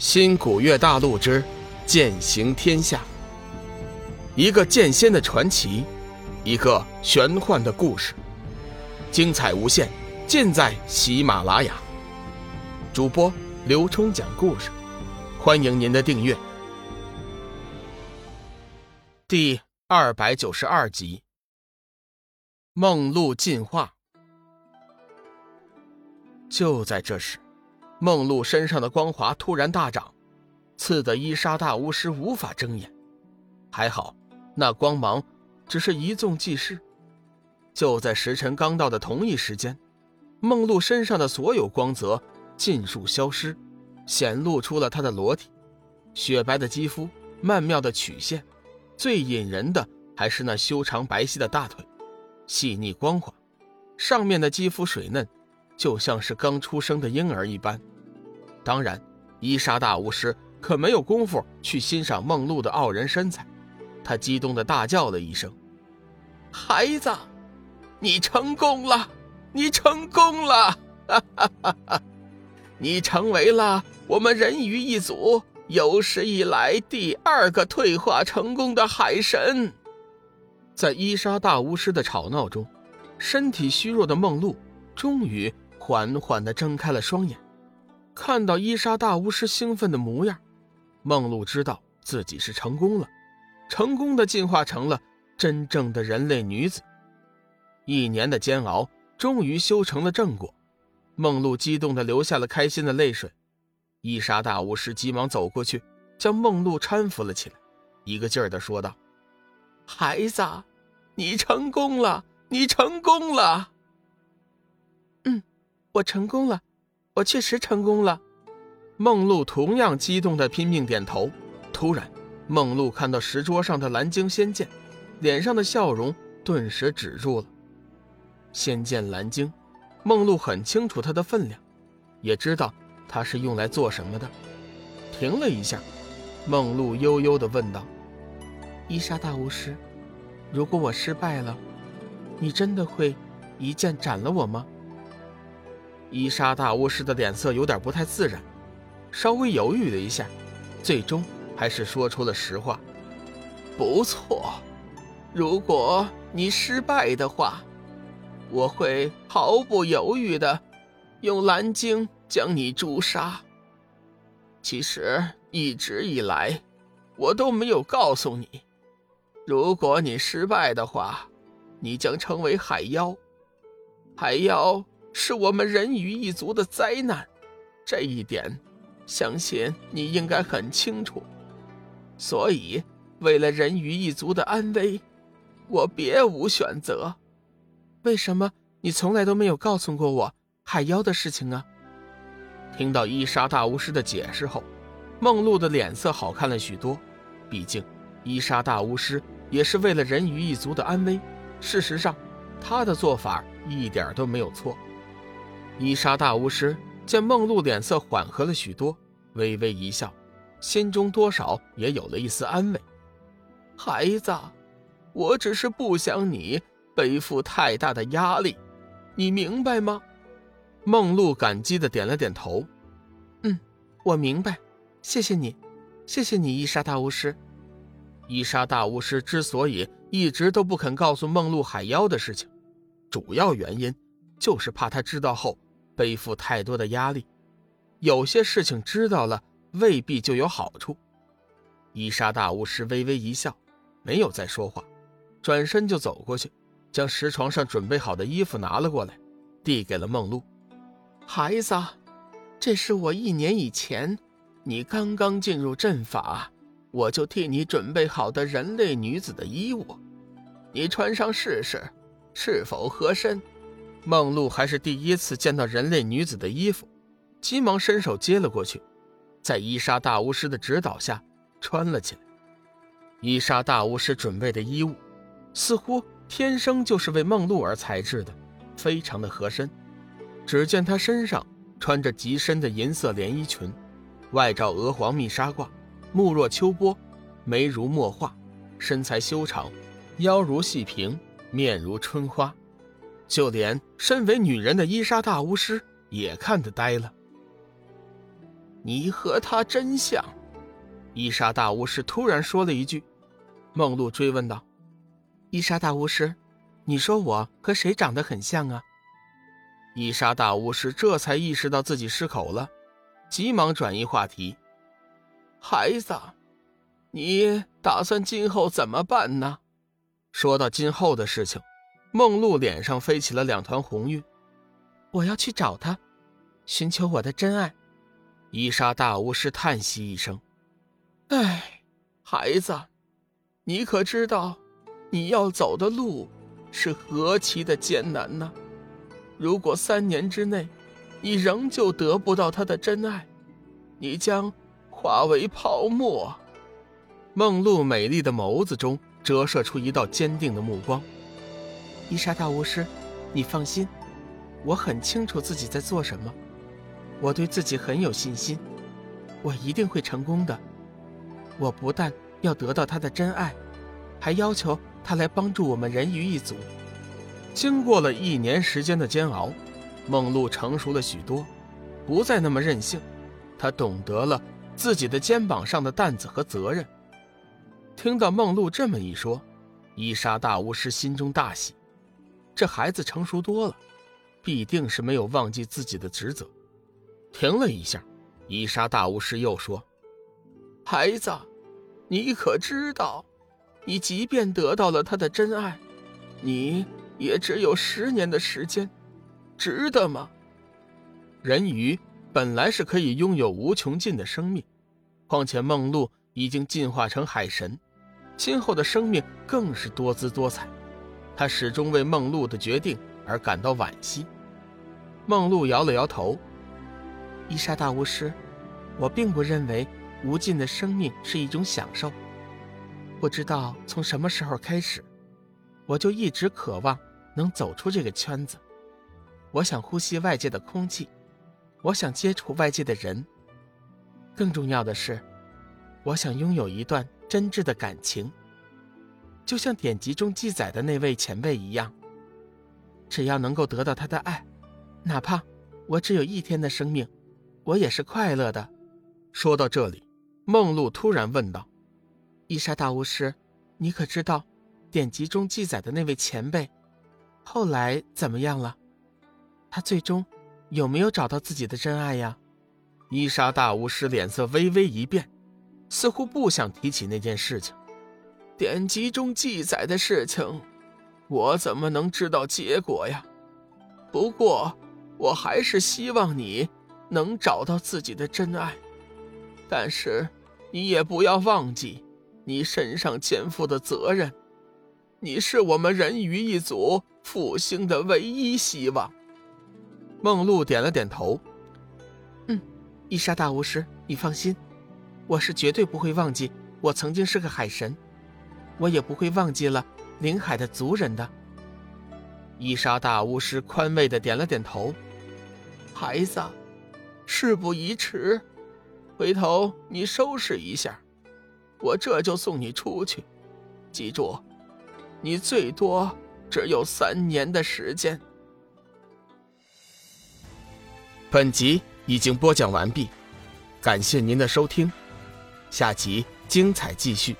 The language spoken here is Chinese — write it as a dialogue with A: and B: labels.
A: 新古月大陆之剑行天下，一个剑仙的传奇，一个玄幻的故事，精彩无限，尽在喜马拉雅。主播刘冲讲故事，欢迎您的订阅。第二百九十二集，梦露进化。就在这时。梦露身上的光华突然大涨，刺得伊莎大巫师无法睁眼。还好，那光芒只是一纵即逝。就在时辰刚到的同一时间，梦露身上的所有光泽尽数消失，显露出了她的裸体。雪白的肌肤，曼妙的曲线，最引人的还是那修长白皙的大腿，细腻光滑，上面的肌肤水嫩，就像是刚出生的婴儿一般。当然，伊莎大巫师可没有功夫去欣赏梦露的傲人身材，他激动地大叫了一声：“孩子，你成功了！你成功了！哈哈哈哈！你成为了我们人鱼一族有史以来第二个退化成功的海神。”在伊莎大巫师的吵闹中，身体虚弱的梦露终于缓缓地睁开了双眼。看到伊莎大巫师兴奋的模样，梦露知道自己是成功了，成功的进化成了真正的人类女子。一年的煎熬终于修成了正果，梦露激动的流下了开心的泪水。伊莎大巫师急忙走过去，将梦露搀扶了起来，一个劲儿的说道：“孩子，你成功了，你成功了。”“
B: 嗯，我成功了。”我确实成功了，
A: 梦露同样激动的拼命点头。突然，梦露看到石桌上的蓝晶仙剑，脸上的笑容顿时止住了。仙剑蓝晶，梦露很清楚它的分量，也知道它是用来做什么的。停了一下，梦露悠悠的问道：“
B: 伊莎大巫师，如果我失败了，你真的会一剑斩了我吗？”
A: 伊莎大巫师的脸色有点不太自然，稍微犹豫了一下，最终还是说出了实话：“不错，如果你失败的话，我会毫不犹豫的用蓝鲸将你诛杀。其实一直以来，我都没有告诉你，如果你失败的话，你将成为海妖，海妖。”是我们人鱼一族的灾难，这一点，相信你应该很清楚。所以，为了人鱼一族的安危，我别无选择。
B: 为什么你从来都没有告诉过我海妖的事情啊？
A: 听到伊莎大巫师的解释后，梦露的脸色好看了许多。毕竟，伊莎大巫师也是为了人鱼一族的安危。事实上，他的做法一点都没有错。伊莎大巫师见梦露脸色缓和了许多，微微一笑，心中多少也有了一丝安慰。孩子，我只是不想你背负太大的压力，你明白吗？梦露感激的点了点头。
B: 嗯，我明白，谢谢你，谢谢你，伊莎大巫师。
A: 伊莎大巫师之所以一直都不肯告诉梦露海妖的事情，主要原因就是怕他知道后。背负太多的压力，有些事情知道了未必就有好处。伊莎大巫师微微一笑，没有再说话，转身就走过去，将石床上准备好的衣服拿了过来，递给了梦露。孩子，这是我一年以前你刚刚进入阵法，我就替你准备好的人类女子的衣物，你穿上试试，是否合身？梦露还是第一次见到人类女子的衣服，急忙伸手接了过去，在伊莎大巫师的指导下穿了起来。伊莎大巫师准备的衣物，似乎天生就是为梦露而裁制的，非常的合身。只见她身上穿着极深的银色连衣裙，外罩鹅黄密纱褂，目若秋波，眉如墨画，身材修长，腰如细萍，面如春花。就连身为女人的伊莎大巫师也看得呆了。你和他真像。”伊莎大巫师突然说了一句。
B: 梦露追问道：“伊莎大巫师，你说我和谁长得很像啊？”
A: 伊莎大巫师这才意识到自己失口了，急忙转移话题：“孩子，你打算今后怎么办呢？”说到今后的事情，梦露脸上飞起了两团红晕。
B: 我要去找他，寻求我的真爱。
A: 伊莎大巫师叹息一声：“哎，孩子，你可知道，你要走的路是何其的艰难呢？如果三年之内，你仍旧得不到他的真爱，你将化为泡沫。”梦露美丽的眸子中。折射出一道坚定的目光。
B: 伊莎大巫师，你放心，我很清楚自己在做什么，我对自己很有信心，我一定会成功的。我不但要得到他的真爱，还要求他来帮助我们人鱼一族。
A: 经过了一年时间的煎熬，梦露成熟了许多，不再那么任性，她懂得了自己的肩膀上的担子和责任。听到梦露这么一说，伊莎大巫师心中大喜，这孩子成熟多了，必定是没有忘记自己的职责。停了一下，伊莎大巫师又说：“孩子，你可知道，你即便得到了他的真爱，你也只有十年的时间，值得吗？人鱼本来是可以拥有无穷尽的生命，况且梦露已经进化成海神。”今后的生命更是多姿多彩，他始终为梦露的决定而感到惋惜。梦露摇了摇头：“
B: 伊莎大巫师，我并不认为无尽的生命是一种享受。不知道从什么时候开始，我就一直渴望能走出这个圈子。我想呼吸外界的空气，我想接触外界的人。更重要的是，我想拥有一段。”真挚的感情，就像典籍中记载的那位前辈一样。只要能够得到他的爱，哪怕我只有一天的生命，我也是快乐的。
A: 说到这里，梦露突然问道：“
B: 伊莎大巫师，你可知道典籍中记载的那位前辈后来怎么样了？他最终有没有找到自己的真爱呀？”
A: 伊莎大巫师脸色微微一变。似乎不想提起那件事情，典籍中记载的事情，我怎么能知道结果呀？不过，我还是希望你能找到自己的真爱。但是，你也不要忘记你身上肩负的责任。你是我们人鱼一族复兴的唯一希望。梦露点了点头。
B: 嗯，伊莎大巫师，你放心。我是绝对不会忘记我曾经是个海神，我也不会忘记了临海的族人的。
A: 伊莎大巫师宽慰的点了点头。孩子，事不宜迟，回头你收拾一下，我这就送你出去。记住，你最多只有三年的时间。本集已经播讲完毕，感谢您的收听。下集精彩继续。